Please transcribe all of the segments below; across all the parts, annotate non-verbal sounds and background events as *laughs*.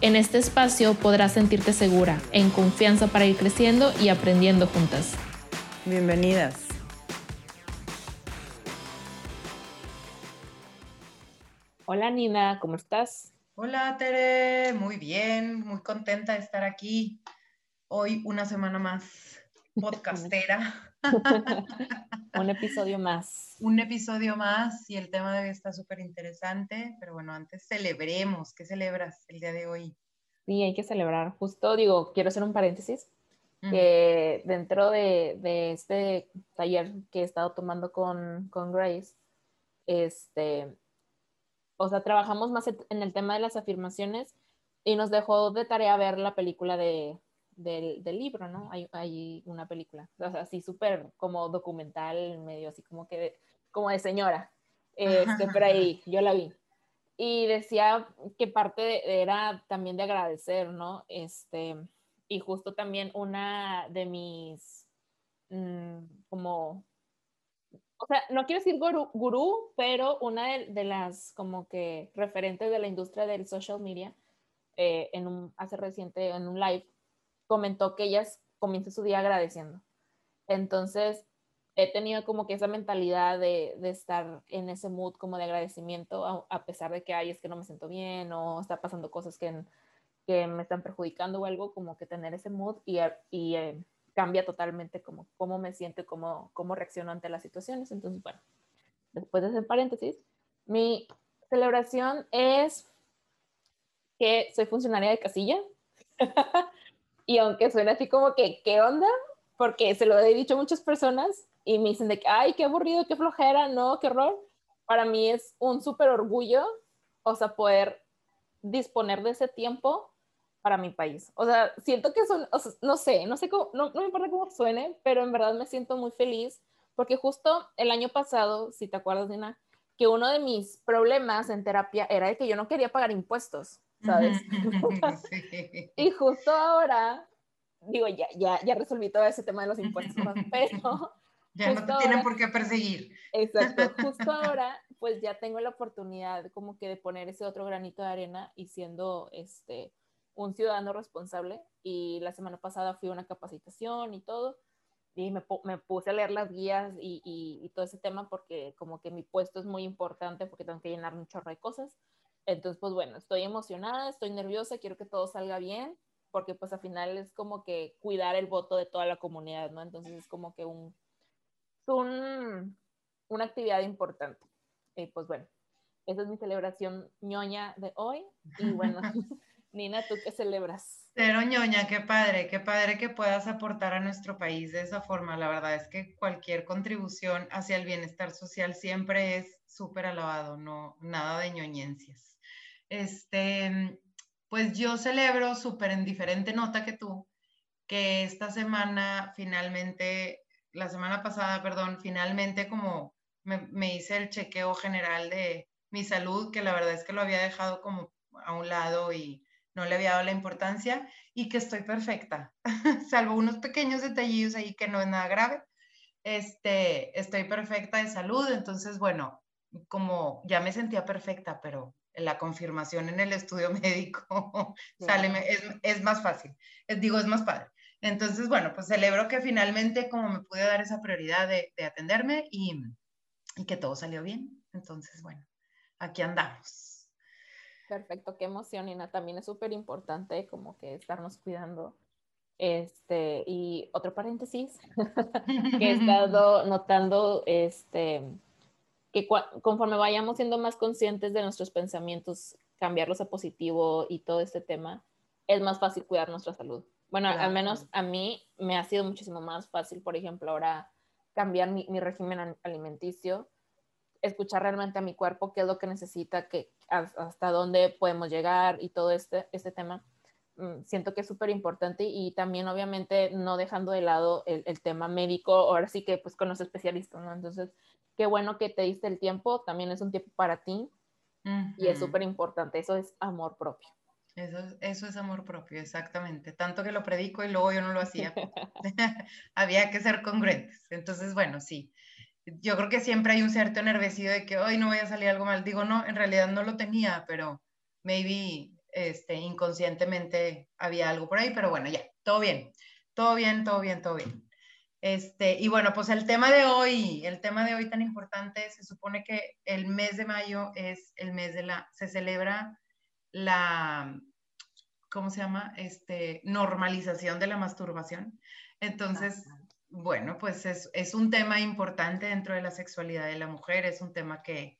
En este espacio podrás sentirte segura, en confianza para ir creciendo y aprendiendo juntas. Bienvenidas. Hola Nina, ¿cómo estás? Hola Tere, muy bien, muy contenta de estar aquí. Hoy una semana más *laughs* podcastera. *laughs* Un episodio más. Un episodio más y el tema de hoy está súper interesante, pero bueno, antes celebremos. ¿Qué celebras el día de hoy? Sí, hay que celebrar. Justo digo, quiero hacer un paréntesis, que dentro de, este taller que he estado tomando con, con Grace, este, o sea, trabajamos más en el tema de las afirmaciones y nos dejó de tarea ver la película de, del, del, libro, ¿no? Hay, hay, una película, o sea, así súper como documental, medio así como que, de, como de señora, este, pero ahí yo la vi. Y decía que parte era también de agradecer, ¿no? Este, y justo también una de mis, mmm, como, o sea, no quiero decir gurú, gurú pero una de, de, las como que referentes de la industria del social media, eh, en un, hace reciente, en un live, comentó que ellas comienza su día agradeciendo. Entonces, he tenido como que esa mentalidad de, de estar en ese mood como de agradecimiento, a, a, pesar de que hay es que no me siento bien o está pasando cosas que, que me están perjudicando o algo, como que tener ese mood y, y eh, cambia totalmente como cómo me siento cómo, cómo reacciono ante las situaciones. Entonces, bueno, después de ese paréntesis, mi celebración es que soy funcionaria de casilla. *laughs* Y aunque suena así como que, ¿qué onda? Porque se lo he dicho a muchas personas y me dicen de que, ay, qué aburrido, qué flojera, no, qué horror. Para mí es un súper orgullo, o sea, poder disponer de ese tiempo para mi país. O sea, siento que son, o no sé, no sé cómo, no, no me importa cómo suene, pero en verdad me siento muy feliz porque justo el año pasado, si te acuerdas, Dina, que uno de mis problemas en terapia era de que yo no quería pagar impuestos. ¿Sabes? Sí. *laughs* *laughs* y justo ahora, digo, ya, ya, ya resolví todo ese tema de los impuestos, pero... *laughs* Ya no te ahora, tienen por qué perseguir. Exacto, justo ahora, pues ya tengo la oportunidad como que de poner ese otro granito de arena y siendo este, un ciudadano responsable. Y la semana pasada fui a una capacitación y todo, y me, me puse a leer las guías y, y, y todo ese tema porque como que mi puesto es muy importante porque tengo que llenar un chorro de cosas. Entonces, pues bueno, estoy emocionada, estoy nerviosa, quiero que todo salga bien, porque pues al final es como que cuidar el voto de toda la comunidad, ¿no? Entonces es como que un, un una actividad importante. Y pues bueno, esa es mi celebración ñoña de hoy. Y bueno, *laughs* *laughs* Nina, ¿tú qué celebras? Pero ñoña, qué padre, qué padre que puedas aportar a nuestro país de esa forma. La verdad es que cualquier contribución hacia el bienestar social siempre es súper alabado, no nada de ñoñencias. Este, pues yo celebro súper en diferente nota que tú, que esta semana finalmente, la semana pasada, perdón, finalmente como me, hice el chequeo general de mi salud, que la verdad es que lo había dejado como a un lado y no le había dado la importancia y que estoy perfecta, *laughs* salvo unos pequeños detallillos ahí que no es nada grave. Este, estoy perfecta de salud, entonces bueno, como ya me sentía perfecta, pero la confirmación en el estudio *laughs* médico sale, es, es, más fácil, es, digo, es más padre. Entonces, bueno, pues celebro que finalmente como me pude dar esa prioridad de, de atenderme y, y, que todo salió bien. Entonces, bueno, aquí andamos. Perfecto, qué emoción, Nina. También es súper importante como que estarnos cuidando. Este, y otro paréntesis, *laughs* que he estado *laughs* notando, este, que conforme vayamos siendo más conscientes de nuestros pensamientos, cambiarlos a positivo y todo este tema, es más fácil cuidar nuestra salud. Bueno, claro. al menos a mí me ha sido muchísimo más fácil, por ejemplo, ahora cambiar mi, mi, régimen alimenticio, escuchar realmente a mi cuerpo qué es lo que necesita, que, hasta dónde podemos llegar y todo este, este tema. mm, siento que es súper importante y también obviamente no dejando de lado el, el, tema médico, ahora sí que pues con los especialistas, ¿no? Entonces, qué bueno que te diste el tiempo, también es un tiempo para ti y es súper importante, eso es amor propio. Eso, eso es amor propio, exactamente. Tanto que lo predico y luego yo no lo hacía. *laughs* *laughs* Había que ser congruentes. Entonces, bueno, sí. Yo creo que siempre hay un cierto nerviosidad de que hoy no voy a salir algo mal. Digo, no, en realidad no lo tenía, pero maybe este, inconscientemente había algo por ahí, pero bueno, ya, todo bien, todo bien, todo bien, todo bien. Este, y bueno, pues el tema de hoy, el tema de hoy tan importante, se supone que el mes de mayo es el mes de la, se celebra la, ¿cómo se llama? Este, normalización de la masturbación. Entonces, bueno, pues es, es, un tema importante dentro de la sexualidad de la mujer, es un tema que,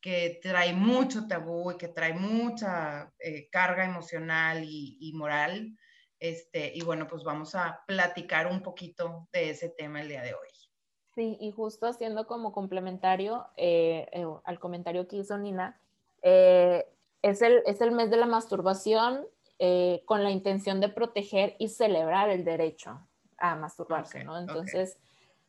que trae mucho tabú y que trae mucha eh, carga emocional y, y moral. Este, y bueno, pues vamos a platicar un poquito de ese tema el día de hoy. Sí, y justo haciendo como complementario eh, eh, al comentario que hizo Nina, eh, es, el, es el mes de la masturbación con la intención de proteger y celebrar el derecho a masturbarse, ¿no? Entonces,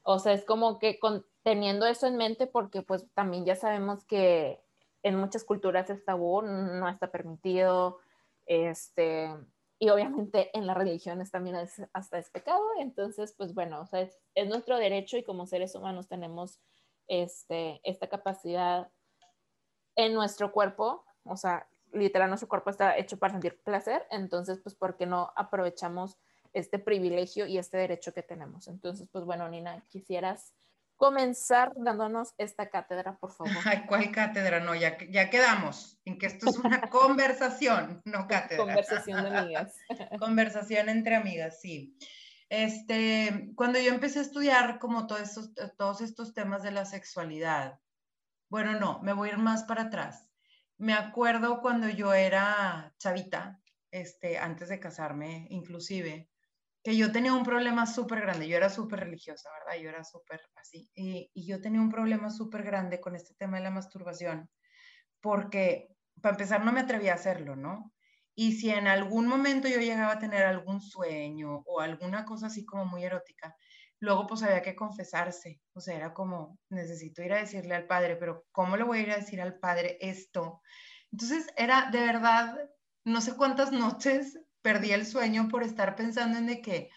o sea, es como que con, teniendo eso en mente, porque pues también ya sabemos que en muchas culturas es tabú, no está permitido, este, y obviamente en las religiones también es, hasta es pecado, entonces pues bueno, o sea, es, es, nuestro derecho y como seres humanos tenemos este, esta capacidad en nuestro cuerpo, o sea, literal nuestro cuerpo está hecho para sentir placer, entonces pues ¿por qué no aprovechamos este privilegio y este derecho que tenemos? Entonces pues bueno, Nina, quisieras comenzar dándonos esta cátedra, por favor. Ay, ¿cuál cátedra? No, ya, ya quedamos en que esto es una *laughs* conversación, no cátedra. Conversación de amigas. *laughs* conversación entre amigas, sí. Este, cuando yo empecé a estudiar como todos estos, todos estos temas de la sexualidad, bueno, no, me voy a ir más para atrás. Me acuerdo cuando yo era chavita, este, antes de casarme, inclusive, que yo tenía un problema súper grande, yo era súper religiosa, ¿verdad? Yo era súper así, y, y, yo tenía un problema súper grande con este tema de la masturbación, porque para empezar no me atrevía a hacerlo, ¿no? Y si en algún momento yo llegaba a tener algún sueño o alguna cosa así como muy erótica, luego pues había que confesarse, o sea, era como, necesito ir a decirle al padre, pero ¿cómo le voy a ir a decir al padre esto? Entonces era de verdad, no sé cuántas *laughs* noches perdí el sueño por estar pensando en de que,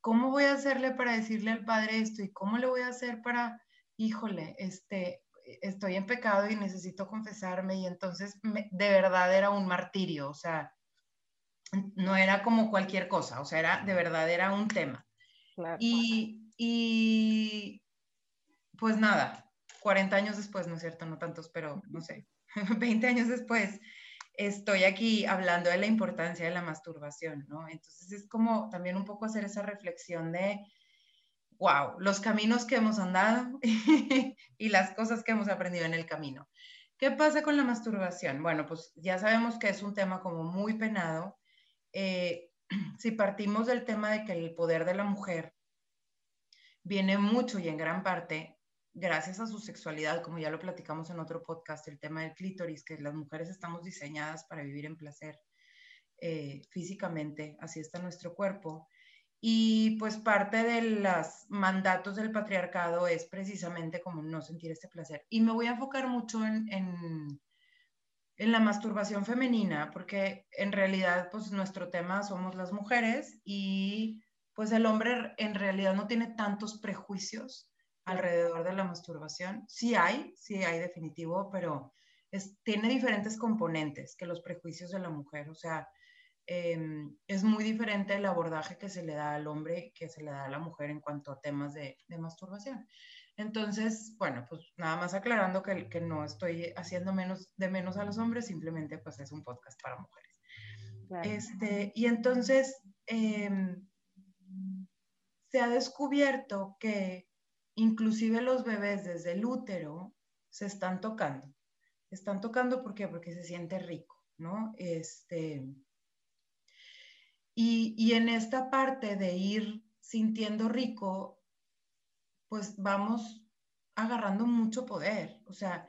¿cómo voy a hacerle para decirle al padre esto? ¿Y cómo le voy a hacer para, híjole, este, estoy en pecado y necesito confesarme? Y entonces de verdad era un martirio, o sea, no era como cualquier cosa, o sea, era de verdad era un tema. Y, y pues nada, 40 años después, ¿no es cierto? No tantos, pero no sé, *laughs* 20 años después, estoy aquí hablando de la importancia de la masturbación, ¿no? Entonces es como también un poco hacer esa reflexión de, wow, los caminos que hemos andado *laughs* y las cosas que hemos aprendido en el camino. ¿Qué pasa con la masturbación? Bueno, pues ya sabemos que es un tema como muy penado. Eh, *clears throat* si partimos del tema de que el poder de la mujer viene mucho y en gran parte gracias a su sexualidad, como ya lo platicamos en otro podcast, el tema del clítoris, que las mujeres estamos diseñadas para vivir en placer eh, físicamente, así está nuestro cuerpo. Y pues parte de los mandatos del patriarcado es precisamente como no sentir este placer. Y me voy a enfocar mucho en, en, en la masturbación femenina, porque en realidad pues nuestro tema somos las mujeres y pues el hombre en realidad no tiene tantos prejuicios alrededor de la masturbación. Sí hay, sí hay definitivo, pero es, tiene diferentes componentes que los prejuicios de la mujer. O sea, em, es muy diferente el abordaje que se le da al hombre que se le da a la mujer en cuanto a temas de, de masturbación. Entonces, bueno, pues nada más aclarando que, que, no estoy haciendo menos de menos a los hombres, simplemente pues es un podcast para mujeres. Este, y entonces em, se ha descubierto que inclusive los bebés desde el útero se están tocando. están tocando. Porque se siente rico, ¿no? Este, y, y en esta parte de ir sintiendo rico, pues vamos agarrando mucho poder. O sea,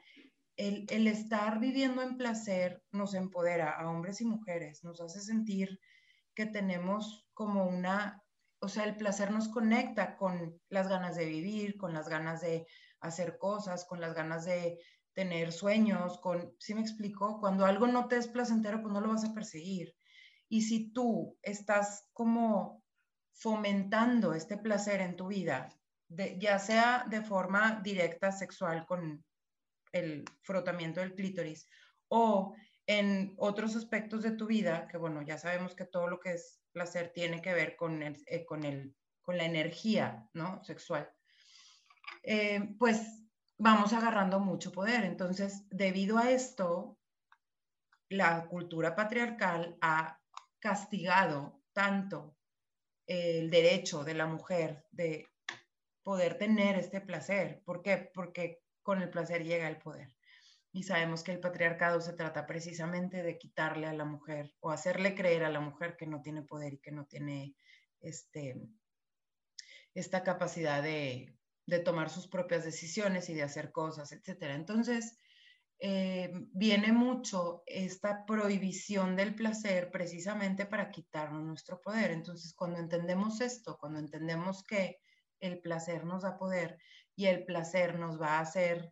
el, el, estar viviendo en placer nos empodera a hombres y mujeres, nos hace sentir que tenemos como una, o sea, el placer nos conecta con las ganas de vivir, con las ganas de hacer cosas, con las ganas de tener sueños, con, ¿sí me explico? Cuando algo no te es placentero, pues no lo vas a perseguir. Y si tú estás como fomentando este placer en tu vida, ya sea de forma directa sexual con el frotamiento del clítoris o en otros aspectos de tu vida, que bueno, ya sabemos que todo lo que es placer tiene que ver con, el, eh, con, el, con la energía ¿no? sexual, eh, pues vamos agarrando mucho poder. Entonces, debido a esto, la cultura patriarcal ha castigado tanto el derecho de la mujer de poder tener este placer. ¿Por qué? Porque con el placer llega el poder. Y sabemos que el patriarcado se trata precisamente de quitarle a la mujer o hacerle creer a la mujer que no tiene poder y que no tiene este, esta capacidad de, de tomar sus propias decisiones y de hacer cosas, etc. Entonces, eh, viene mucho esta prohibición del placer precisamente para quitarnos nuestro poder. Entonces, cuando entendemos esto, cuando entendemos que el placer nos da poder y el placer nos va a hacer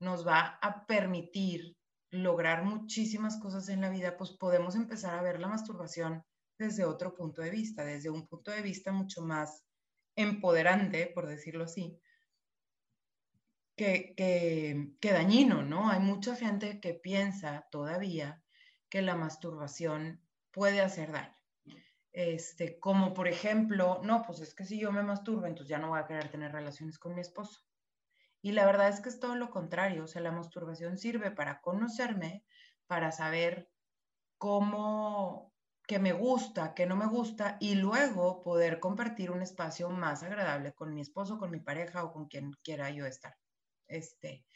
nos va a permitir lograr muchísimas cosas en la vida, pues podemos empezar a ver la masturbación desde otro punto de vista, desde un punto de vista mucho más empoderante, por decirlo así, que, que, dañino, ¿no? Hay mucha gente que piensa todavía que la masturbación puede hacer daño. Este, como por ejemplo, no, pues es que si yo me masturbo, entonces ya no voy a querer tener relaciones con mi esposo. Y la verdad es que es todo lo contrario, o sea, la masturbación sirve para conocerme, para saber cómo, que me gusta, que no me gusta, y luego poder compartir un espacio más agradable con mi esposo, con mi pareja o con quien quiera yo estar. Este,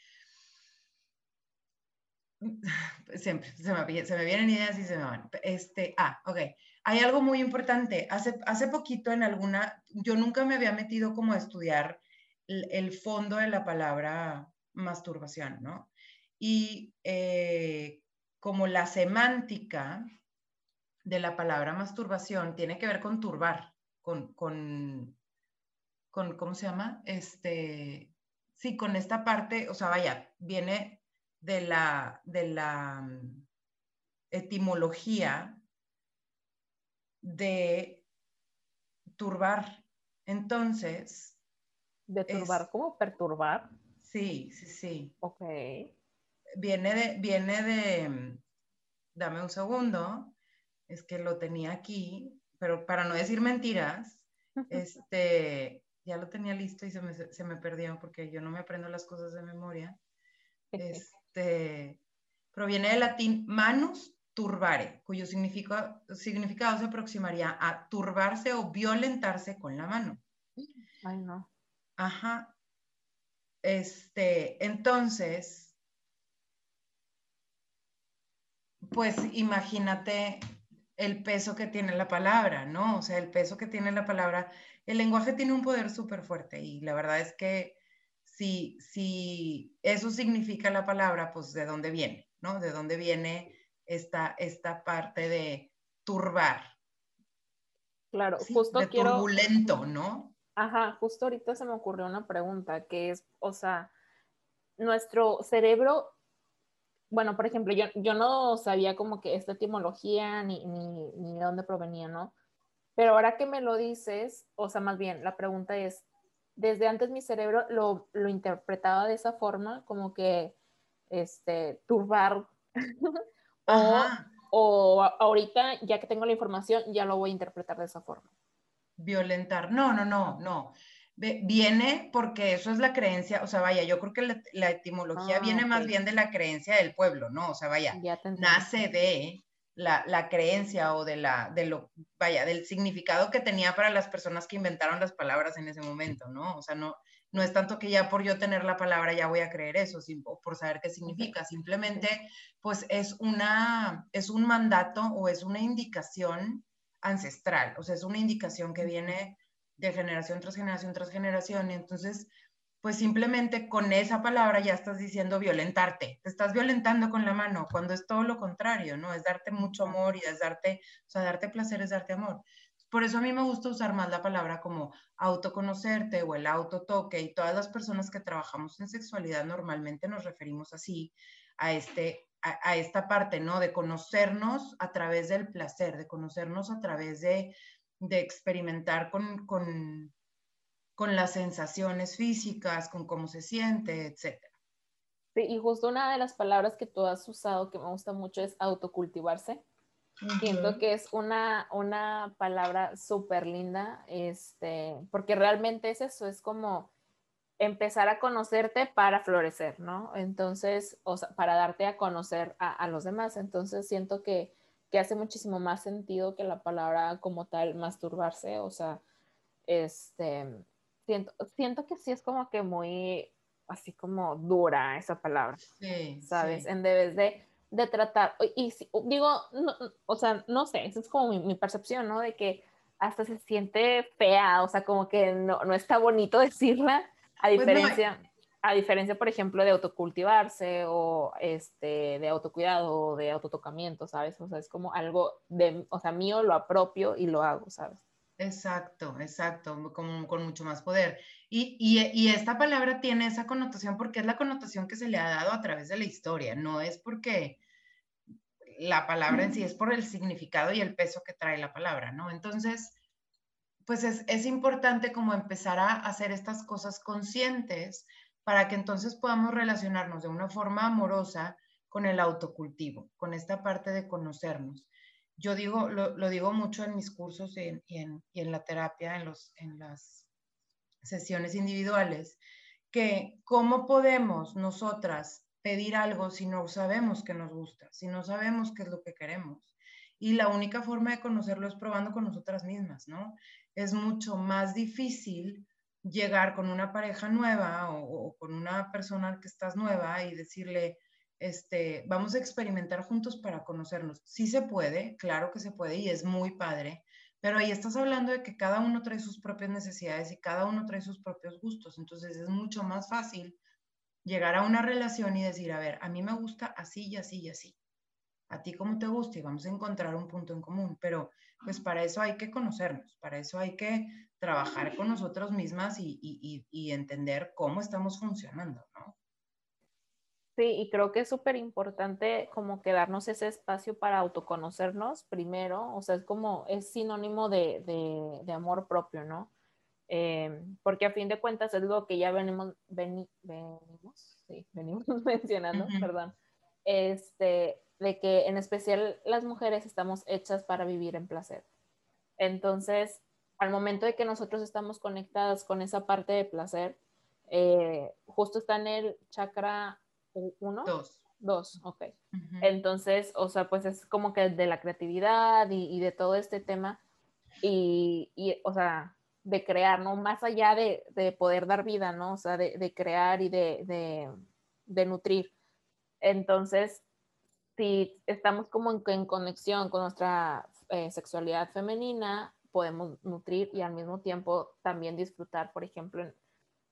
*laughs* siempre se me, se me, vienen ideas y se me van. Este, ah, ok. Hay algo muy importante. Hace, hace poquito en alguna, yo nunca me había metido como a estudiar el fondo de la palabra masturbación, ¿no? Y eh, como la semántica de la palabra masturbación tiene que ver con turbar, con, con, con, ¿cómo se llama? Este, sí, con esta parte, o sea, vaya, viene de la, de la mm, etimología de turbar. Entonces, ¿De turbar? ¿Cómo perturbar? Sí, sí, sí. Ok. Viene de, viene de, dame un segundo, es que lo tenía aquí, pero para no decir mentiras, *laughs* este, ya lo tenía listo y se me, se me perdió porque yo no me aprendo las cosas de memoria. Este, proviene del latín manus turbare, cuyo significado, significado se aproximaría a turbarse o violentarse con la mano. Ay, no. Ajá. Este, entonces, pues imagínate el peso que tiene la palabra, ¿no? O sea, el peso que tiene la palabra. El lenguaje tiene un poder súper fuerte y la verdad es que si, si eso significa la palabra, pues de dónde viene, ¿no? De dónde viene esta, esta parte de turbar. Claro, justo de turbulento, ¿no? Ajá, justo ahorita se me ocurrió una pregunta que es, o sea, nuestro cerebro, bueno, por ejemplo, yo, yo no sabía como que esta etimología ni, ni, ni de dónde provenía, ¿no? Pero ahora que me lo dices, o sea, más bien, la pregunta es, desde antes mi cerebro lo, lo interpretaba de esa forma, como que, este, turbar, *laughs* o, o ahorita, ya que tengo la información, ya lo voy a interpretar de esa forma violentar. No, no, no, no. Viene porque eso es la creencia, o sea, vaya, yo creo que la, etimología ah, viene más bien de la creencia del pueblo, ¿no? O sea, vaya, nace de la, creencia o de la, de lo, vaya, del significado que tenía para las personas que inventaron las palabras en ese momento, ¿no? O sea, no, no es tanto que ya por yo tener la palabra ya voy a creer eso, o por saber qué significa, simplemente, pues es una, es un mandato o es una indicación ancestral, o sea, es una indicación que viene de generación tras generación tras generación, y entonces, pues simplemente con esa palabra ya estás diciendo violentarte, te estás violentando con la mano, cuando es todo lo contrario, ¿no? Es darte mucho amor y es darte, o sea, darte placer es darte amor. Por eso a mí me gusta usar más la palabra como autoconocerte o el autotoque y todas las personas que trabajamos en sexualidad normalmente nos referimos así a, este, a, esta parte, ¿no? De conocernos a través del placer, de conocernos a través de, de experimentar con, con, con las sensaciones físicas, con cómo se siente, etc. Sí, y justo una de las palabras que tú has usado que me gusta mucho es autocultivarse. Siento que es una, una palabra súper linda, este, porque realmente es eso, es como empezar a conocerte para florecer, ¿no? Entonces, o sea, para darte a conocer a, a los demás. Entonces, siento que, que, hace muchísimo más sentido que la palabra como tal masturbarse, o sea, este, siento, siento que sí es como que muy, así como dura esa palabra, sí, ¿sabes? En vez de de tratar, y digo, o sea, no sé, esa es como mi, percepción, ¿no? De que hasta se siente fea, o sea, como que no, no está bonito *laughs* decirla, a pues diferencia, a diferencia, por ejemplo, de autocultivarse o este, de autocuidado o de autotocamiento, ¿sabes? O sea, es como algo de, o sea, mío, lo apropio y lo hago, ¿sabes? Exacto, exacto, con, con mucho más poder. Y, y, y, esta palabra tiene esa connotación porque es la connotación que se le ha dado a través de la historia, no es porque la palabra en sí, es por el significado y el peso que trae la palabra, ¿no? Entonces, pues es, es importante como empezar a hacer estas cosas conscientes para que entonces podamos relacionarnos de una forma amorosa con el autocultivo, con esta parte de conocernos yo digo, lo, lo, digo mucho en mis cursos y en, y en, y en la terapia, en, los, en las sesiones individuales, que cómo podemos nosotras pedir algo si no sabemos que nos gusta, si no sabemos qué es lo que queremos. Y la única forma de conocerlo es probando con nosotras mismas, ¿no? Es mucho más difícil llegar con una pareja nueva o, con una persona que estás nueva y decirle, este, vamos a experimentar juntos para conocernos. Sí se puede, claro que se puede y es muy padre, pero ahí estás hablando de que cada uno trae sus propias necesidades y cada uno trae sus propios gustos, entonces es mucho más fácil llegar a una relación y decir, a ver, a mí me gusta así y así y así. A ti cómo te gusta y vamos a encontrar un punto en común, pero pues para eso hay que conocernos, para eso hay que trabajar con nosotros mismas y, y, y entender cómo estamos funcionando, ¿no? Sí, y creo que es súper importante como que darnos ese espacio para autoconocernos primero, o sea, es como, es sinónimo de, de, amor propio, ¿no? Eh, porque a fin de cuentas es lo que ya venimos, venimos, sí, venimos *laughs* mencionando, perdón, este, de que en especial las mujeres estamos hechas para vivir en placer. Entonces, al momento de que nosotros estamos conectadas con esa parte de placer, eh, justo está en el chakra ¿Uno? Dos. Dos, ok. Entonces, o sea, pues es como que de la creatividad y, de todo este tema y, y, o sea, de crear, ¿no? Más allá de, de poder dar vida, ¿no? O sea, de, de crear y de, de, nutrir. Entonces, si estamos como en, en conexión con nuestra eh, sexualidad femenina, podemos nutrir y al mismo tiempo también disfrutar, por ejemplo,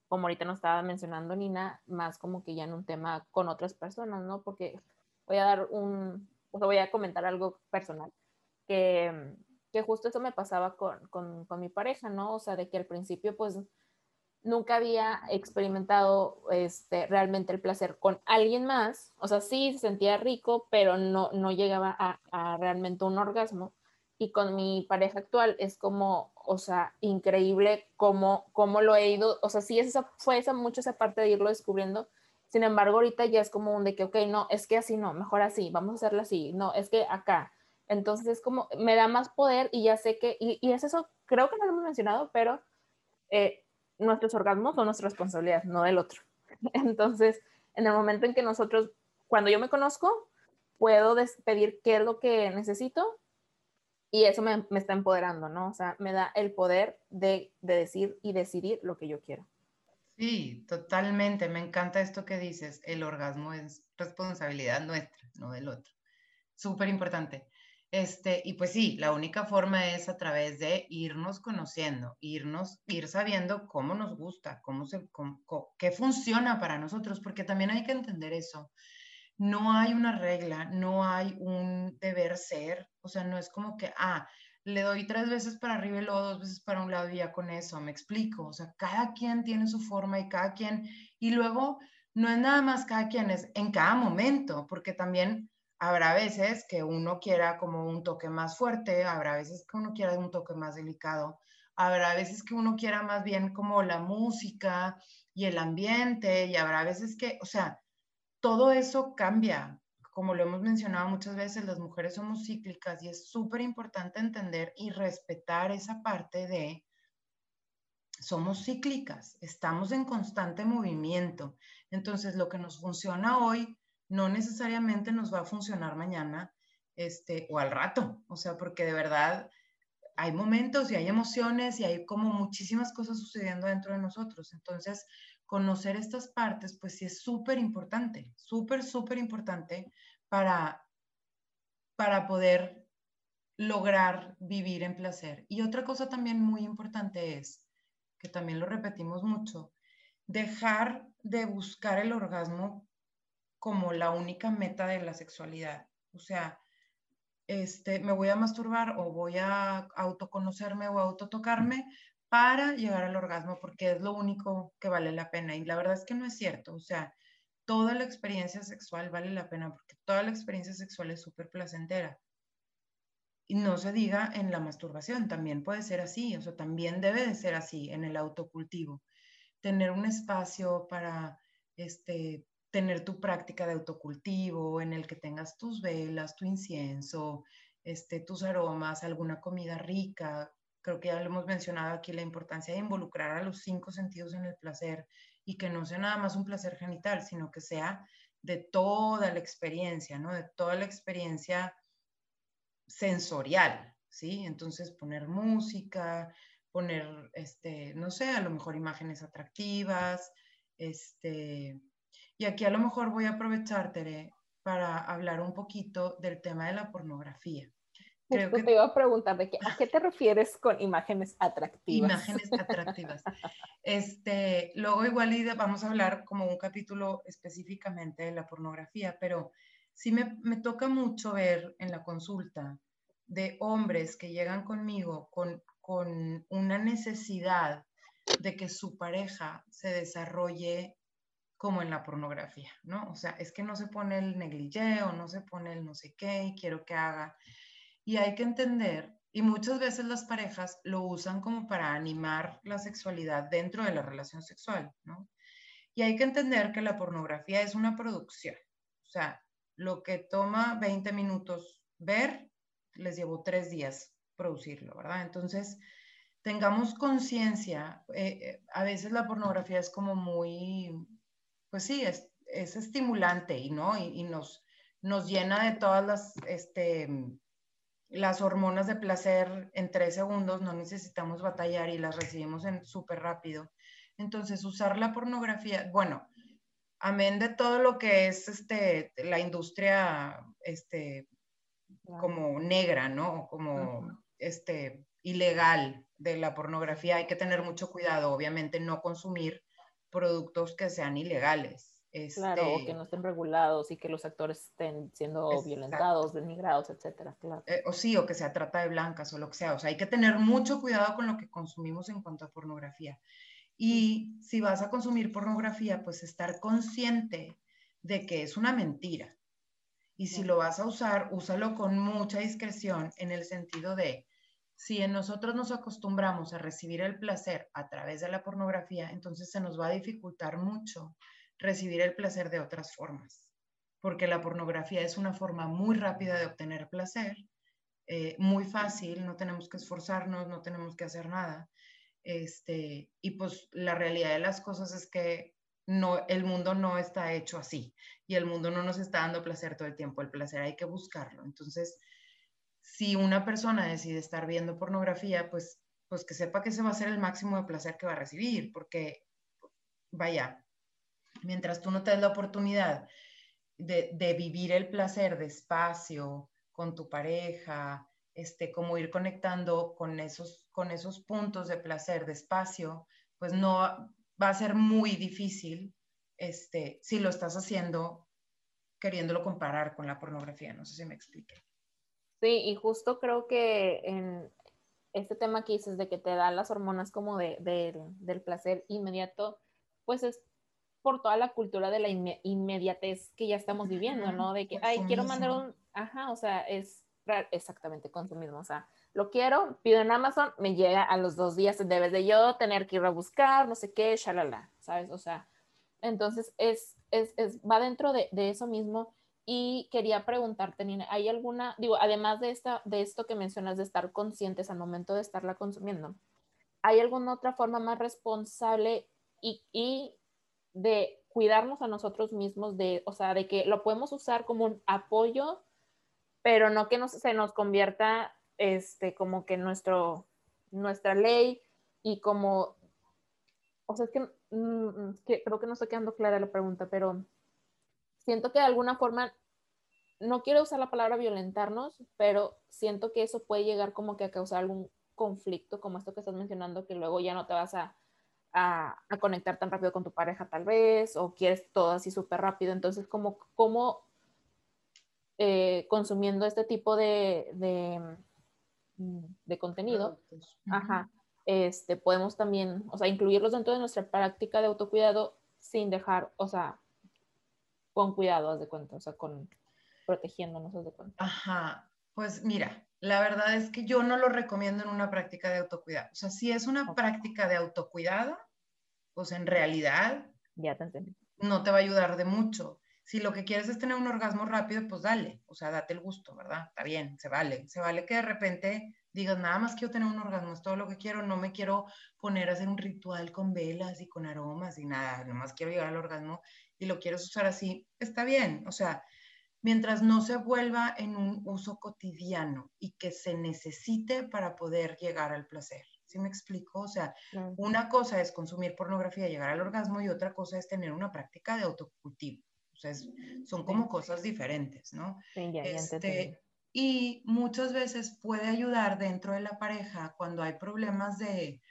como ahorita nos estaba mencionando Nina, más como que ya en un tema con otras personas, ¿no? Porque voy a dar un, o sea, voy a comentar algo personal, que, que justo eso me pasaba con, con, con, mi pareja, ¿no? O sea, de que al principio pues nunca había experimentado este, realmente el placer con alguien más, o sea, sí se sentía rico, pero no, no llegaba a, a realmente un orgasmo. Y con mi pareja actual es como, o sea, increíble cómo, cómo lo he ido, o sea, sí, esa, fue esa, mucho esa parte de irlo descubriendo. Sin embargo, ahorita ya es como un de que, ok, no, es que así no, mejor así, vamos a hacerlo así, no, es que acá. Entonces es como, me da más poder y ya sé que, y, es eso, creo que no lo hemos mencionado, pero eh, nuestros orgasmos son nuestra responsabilidad, no del otro. *laughs* Entonces, en el momento en que nosotros, cuando yo me conozco, puedo pedir qué es lo que necesito y eso me, me, está empoderando, ¿no? O sea, me da el poder de, de, decir y decidir lo que yo quiero. Sí, totalmente. Me encanta esto que dices. El orgasmo es responsabilidad nuestra, no del otro. Súper importante. Este, y pues sí, la única forma es a través de irnos conociendo, irnos, ir sabiendo cómo nos gusta, cómo se, qué funciona para nosotros, porque también hay que entender eso. No hay una regla, no hay un deber ser, o sea, no es como que, ah, le doy tres veces para arriba y luego dos veces para un lado y ya con eso, me explico, o sea, cada quien tiene su forma y cada quien, y luego no es nada más cada quien, es en cada momento, porque también Habrá veces que uno quiera como un toque más fuerte, habrá veces que uno quiera un toque más delicado, habrá veces que uno quiera más bien como la música y el ambiente, y habrá veces que, o sea, todo eso cambia. Como lo hemos mencionado muchas veces, las mujeres somos cíclicas y es súper importante entender y respetar esa parte de somos cíclicas, estamos en constante movimiento. Entonces, lo que nos funciona hoy no necesariamente nos va a funcionar mañana este, o al rato, o sea, porque de verdad hay momentos y hay emociones y hay como muchísimas cosas sucediendo dentro de nosotros. Entonces, conocer estas partes, pues sí es súper importante, súper, súper importante para, para poder lograr vivir en placer. Y otra cosa también muy importante es, que también lo repetimos mucho, dejar de buscar el orgasmo como la única meta de la sexualidad. O sea, este, me voy a masturbar o voy a autoconocerme o autotocarme para llegar al orgasmo porque es lo único que vale la pena. Y la verdad es que no es cierto. O sea, toda la experiencia sexual vale la pena porque toda la experiencia sexual es súper placentera. Y no se diga en la masturbación, también puede ser así, o sea, también debe de ser así en el autocultivo. Tener un espacio para este, tener tu práctica de autocultivo en el que tengas tus velas, tu incienso, este, tus aromas, alguna comida rica. Creo que ya lo hemos mencionado aquí, la importancia de involucrar a los cinco sentidos en el placer y que no sea nada más un placer genital, sino que sea de toda la experiencia, ¿no? De toda la experiencia sensorial, ¿sí? Entonces poner música, poner, este, no sé, a lo mejor imágenes atractivas, este, y aquí a lo mejor voy a aprovechar, Tere, para hablar un poquito del tema de la pornografía. Creo que... te iba a preguntar, ¿de qué, ¿a qué te refieres con imágenes atractivas? Imágenes atractivas. *laughs* Este, luego igual vamos a hablar como un capítulo específicamente de la pornografía, pero sí me, me toca mucho ver en la consulta de hombres que llegan conmigo con, con una necesidad de que su pareja se desarrolle como en la pornografía, ¿no? O sea, es que no se pone el negligé o no se pone el no sé qué y quiero que haga. Y hay que entender, y muchas veces las parejas lo usan como para animar la sexualidad dentro de la relación sexual, ¿no? Y hay que entender que la pornografía es una producción. O sea, lo que toma 20 minutos ver, les llevó tres días producirlo, ¿verdad? Entonces, tengamos conciencia, eh, eh, a veces la pornografía es como muy pues sí, es, es estimulante y, ¿no? y, nos, nos llena de todas las, este, las hormonas de placer en tres segundos, no necesitamos batallar y las recibimos en súper rápido. Entonces, usar la pornografía, bueno, amén de todo lo que es este, la industria este, como negra, ¿no? Como este, ilegal de la pornografía, hay que tener mucho cuidado, obviamente no consumir productos que sean ilegales. Claro, o que este no estén regulados y que los actores estén siendo violentados, denigrados, etcétera, claro. Eh, o sí, o que sea trata de blancas o lo que sea. O sea, hay que tener mucho cuidado con lo que consumimos en cuanto a pornografía. Y si vas a consumir pornografía, pues estar consciente de que es una mentira. Y si lo vas a usar, úsalo con mucha discreción en el sentido de, si en nosotros nos acostumbramos a recibir el placer a través de la pornografía, entonces se nos va a dificultar mucho recibir el placer de otras formas, porque la pornografía es una forma muy rápida de obtener placer, eh, muy fácil, no tenemos que esforzarnos, no tenemos que hacer nada. Este, y pues la realidad de las cosas es que no, el mundo no está hecho así y el mundo no nos está dando placer todo el tiempo, el placer hay que buscarlo. Entonces, si una persona decide estar viendo pornografía, pues, pues que sepa que ese va a ser el máximo de placer que va a recibir, porque, vaya, mientras tú no te das la oportunidad de, vivir el placer despacio, con tu pareja, este, como ir conectando con esos, con esos puntos de placer despacio, pues no va a ser muy difícil este, si lo estás haciendo queriéndolo comparar con la pornografía. No sé si me explique. Sí, y justo creo que en este tema que dices de que te da las hormonas como de, del placer inmediato, pues es por toda la cultura de la inmediatez que ya estamos viviendo, ¿no? De que, ay, quiero mandar un, ajá, o sea, es exactamente consumismo, o sea, lo quiero, pido en Amazon, me llega a los dos días, debes de yo tener que ir a buscar, no sé qué, shalala, ¿sabes? O sea, entonces es, es, es va dentro de, de, eso mismo y quería preguntarte, Nina, ¿hay alguna, digo, además de, esta, de esto que mencionas de estar conscientes al momento de estarla consumiendo, ¿hay alguna otra forma más responsable y, de cuidarnos a nosotros mismos, de, o sea, de que lo podemos usar como un apoyo pero no que se nos convierta este, como que nuestro, nuestra ley y como, o sea, es que, mm, que creo que no está quedando clara la pregunta, pero siento que de alguna forma, no quiero usar la palabra violentarnos, pero siento que eso puede llegar como que a causar algún conflicto, como esto que estás mencionando, que luego ya no te vas a, a, a conectar tan rápido con tu pareja tal vez, o quieres todo así súper rápido. Entonces, como, ¿cómo eh, consumiendo este tipo de, de, mm, de contenido, ajá, este, podemos también, o sea, incluirlos dentro de nuestra práctica de autocuidado sin dejar, o sea, con cuidado, haz de cuenta, o sea, con protegiéndonos, haz de cuenta. Ajá, pues mira, la verdad es que yo no lo recomiendo en una práctica de autocuidado. O sea, si es una práctica de autocuidado, pues en realidad ya te entendí. no te va a ayudar de mucho. Si lo que quieres es tener un orgasmo rápido, pues dale, o sea, date el gusto, ¿verdad? Está bien, se vale. Se vale que de repente digas, nada más quiero tener un orgasmo, es todo lo que quiero, no me quiero poner a hacer un ritual con velas y con aromas y nada, nada más quiero llegar al orgasmo y lo quieres usar así, está bien, o sea, mientras no se vuelva en un uso cotidiano y que se necesite para poder llegar al placer. ¿Sí me explico? O sea, una cosa es consumir pornografía y llegar al orgasmo y otra cosa es tener una práctica de autocultivo. O sea, son como cosas diferentes, ¿no? Sí, ya, este, y muchas veces puede ayudar dentro de la pareja cuando hay problemas de,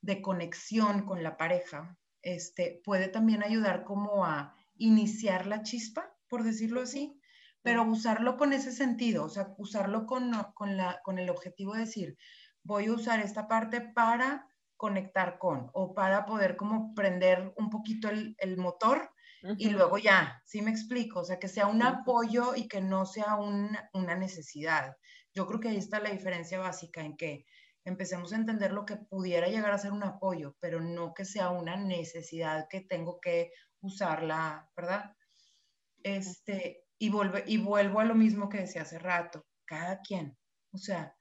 de conexión con la pareja, este, puede también ayudar como a iniciar la chispa, por decirlo así, pero usarlo con ese sentido, o sea, usarlo con, con, la, con el objetivo de decir, voy a usar esta parte para conectar con o para poder como prender un poquito el, el motor y luego ya, ¿sí me explico? O sea, que sea un apoyo y que no sea una necesidad. Yo creo que ahí está la diferencia básica en que empecemos a entender lo que pudiera llegar a ser un apoyo, pero no que sea una necesidad que tengo que usarla, ¿verdad? Este, y, vuelve, y vuelvo a lo mismo que decía hace rato, cada quien, o sea,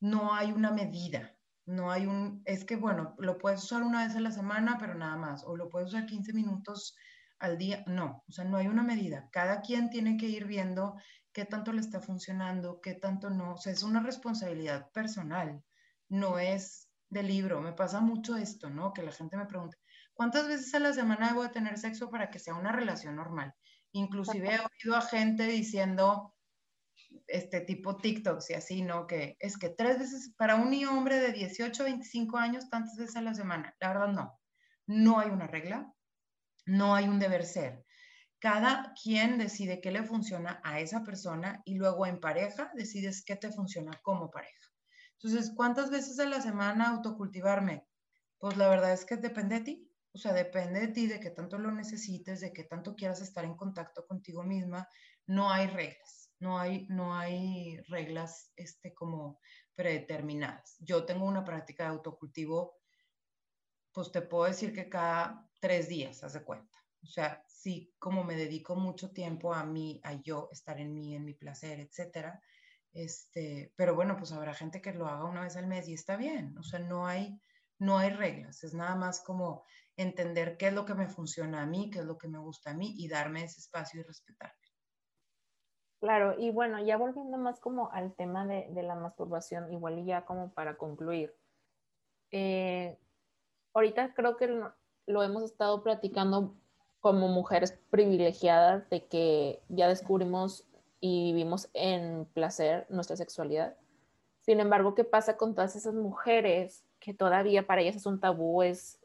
no hay una medida, no hay un, es que bueno, lo puedes usar una vez a la semana, pero nada más, o lo puedes usar 15 minutos al día, no, o sea, no hay una medida. Cada quien tiene que ir viendo qué tanto le está funcionando, qué tanto no, o sea, es una responsabilidad personal, no es de libro. Me pasa mucho esto, ¿no? Que la gente me pregunta, ¿cuántas veces a la semana debo de tener sexo para que sea una relación normal? Inclusive he oído a gente diciendo, este tipo TikToks y así, ¿no? Que es que tres veces, para un hombre de 18 25 años, tantas veces a la semana. La verdad, no. No hay una regla, no hay un deber ser. Cada quien decide qué le funciona a esa persona y luego en pareja decides qué te funciona como pareja. Entonces, ¿cuántas veces a la semana autocultivarme? Pues la verdad es que depende de ti. O sea, depende de ti, de qué tanto lo necesites, de qué tanto quieras estar en contacto contigo misma. No hay reglas, no hay, no hay reglas este, como predeterminadas. Yo tengo una práctica de autocultivo, pues te puedo decir que cada tres días, haz de cuenta. O sea, sí, como me dedico mucho tiempo a mí, a yo estar en mí, en mi placer, etcétera. Este, pero bueno, pues habrá gente que lo haga una vez al mes y está bien. O sea, no hay, no hay reglas. Es nada más como entender qué es lo que me funciona a mí, qué es lo que me gusta a mí y darme ese espacio y respetarme. Claro, y bueno, ya volviendo más como al tema de, la masturbación, igual y ya como para concluir. Eh, ahorita creo que lo hemos estado platicando como mujeres privilegiadas de que ya descubrimos y vivimos en placer nuestra sexualidad. Sin embargo, ¿qué pasa con todas esas mujeres que todavía para ellas es un tabú, es,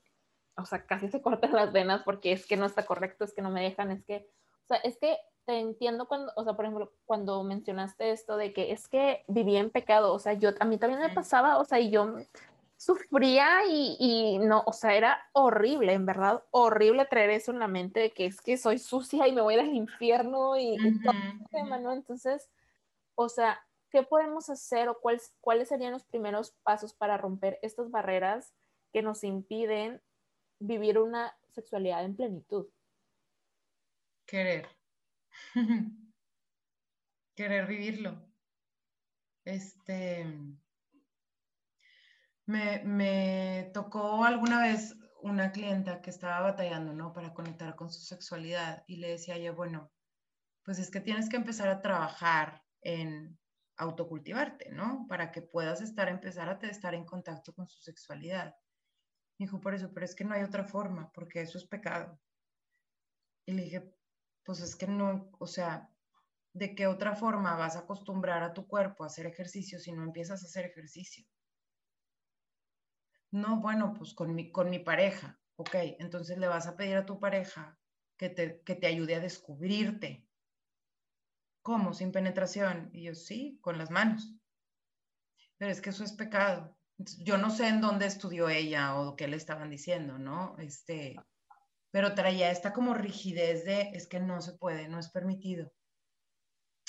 o sea, casi se cortan las venas porque es que no está correcto, es que no me dejan, es que, o sea, es que te entiendo cuando, o sea, por ejemplo, cuando mencionaste esto de que es que vivía en pecado, o sea, yo, a mí también me pasaba, o sea, y yo sufría y, y, no, o sea, era horrible, en verdad, horrible traer eso en la mente de que es que soy sucia y me voy al infierno y, todo el tema, ¿no? Entonces, o sea, ¿qué podemos hacer o cuáles, cuáles serían los primeros pasos para romper estas barreras que nos impiden vivir una sexualidad en plenitud? Querer. *laughs* Querer vivirlo. Este me, tocó alguna vez una clienta que estaba batallando, ¿no? Para conectar con su sexualidad y le decía yo, bueno, pues es que tienes que empezar a trabajar en autocultivarte, ¿no? Para que puedas estar, empezar a estar en contacto con su sexualidad. Me dijo, por eso, pero es que no hay otra forma, porque eso es pecado. Y le dije, pues es que no, o sea, ¿de qué otra forma vas a acostumbrar a tu cuerpo a hacer ejercicio si no empiezas a hacer ejercicio? No, bueno, pues con mi, con mi pareja. Ok, entonces le vas a pedir a tu pareja que te, que te ayude a descubrirte. ¿Cómo? ¿Sin penetración? Y yo, sí, con las manos. Pero es que eso es pecado. Yo no sé en dónde estudió ella o qué le estaban diciendo, ¿no? Este, pero traía esta como rigidez de, es que no se puede, no es permitido.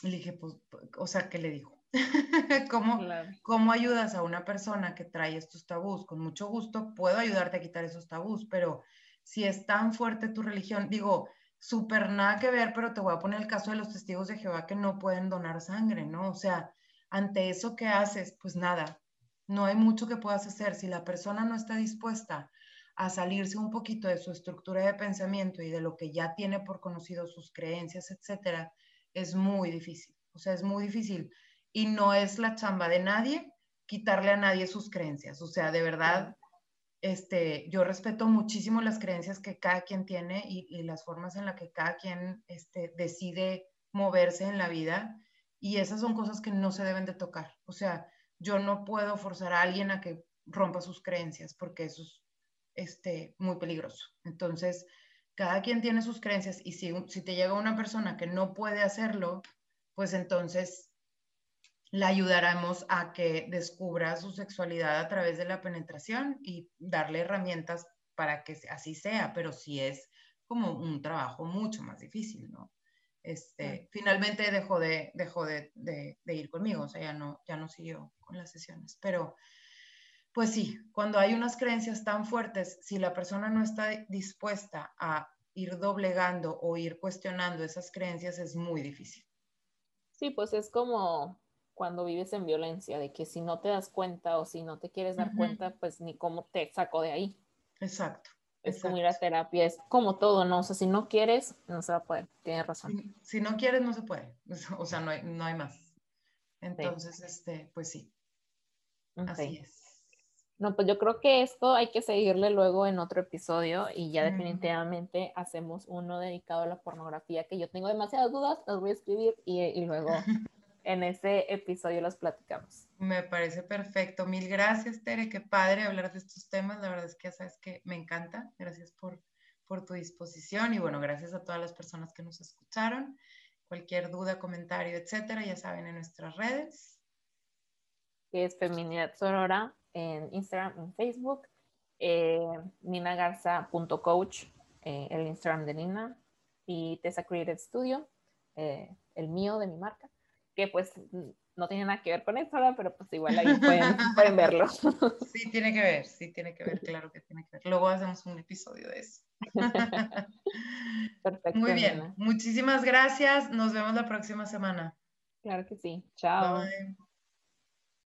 Y le dije, pues, o sea, ¿qué le dijo? *laughs* ¿Cómo, ¿Cómo ayudas a una persona que trae estos tabús? Con mucho gusto puedo ayudarte a quitar esos tabús, pero si es tan fuerte tu religión, digo, súper nada que ver, pero te voy a poner el caso de los testigos de Jehová que no pueden donar sangre, ¿no? O sea, ante eso que haces, pues nada, no hay mucho que puedas hacer. Si la persona no está dispuesta a salirse un poquito de su estructura de pensamiento y de lo que ya tiene por conocido sus creencias, etcétera, es muy difícil. O sea, es muy difícil y no es la chamba de nadie quitarle a nadie sus creencias. O sea, de verdad, este, yo respeto muchísimo las creencias que cada quien tiene y, las formas en las que cada quien este, decide moverse en la vida y esas son cosas que no se deben de tocar. O sea, yo no puedo forzar a alguien a que rompa sus creencias porque eso es este, muy peligroso. Entonces, cada quien tiene sus creencias y si, si te llega una persona que no puede hacerlo, pues entonces la ayudaremos a que descubra su sexualidad a través de la penetración y darle herramientas para que así sea, pero sí es como un trabajo mucho más difícil, ¿no? Este, finalmente dejó, de, dejó de, ir conmigo, o sea, ya no, ya no siguió con las sesiones, pero pues sí, cuando hay unas creencias tan fuertes, si la persona no está dispuesta a ir doblegando o ir cuestionando esas creencias, es muy difícil. Sí, pues es como cuando vives en violencia, de que si no te das cuenta o si no te quieres dar cuenta, pues ni cómo te saco de ahí. Exacto. Es como ir a terapia, es como todo, ¿no? O sea, si no quieres, no se va a poder, tienes razón. Si, no quieres, no se puede, *laughs* o sea, no hay, no hay más. Entonces, este, pues sí. Así es. No, pues yo creo que esto hay que seguirle luego en otro episodio y ya definitivamente hacemos uno dedicado a la pornografía, que yo tengo demasiadas dudas, las voy a escribir y, y luego *laughs* en ese episodio los platicamos. Me parece perfecto. Mil gracias, Tere. Qué padre hablar de estos temas. La verdad es que ya sabes que me encanta. Gracias por, por tu disposición y bueno, gracias a todas las personas que nos escucharon. Cualquier duda, comentario, etcétera, ya saben en nuestras redes. Que es Feminidad Sorora en Instagram, en Facebook. Eh, ninagarza.coach, eh, el Instagram de Nina. Y Tessa Creative Studio, eh, el mío de mi marca que pues no tiene nada que ver con esto, pero pues igual ahí pueden, *laughs* pueden, verlo. *laughs* Sí, tiene que ver, sí, tiene que ver, claro que tiene que ver. Luego hacemos un episodio de eso. *laughs* Perfecto. Muy bien, muchísimas gracias. Nos vemos la próxima semana. Claro que sí. Chao. Bye.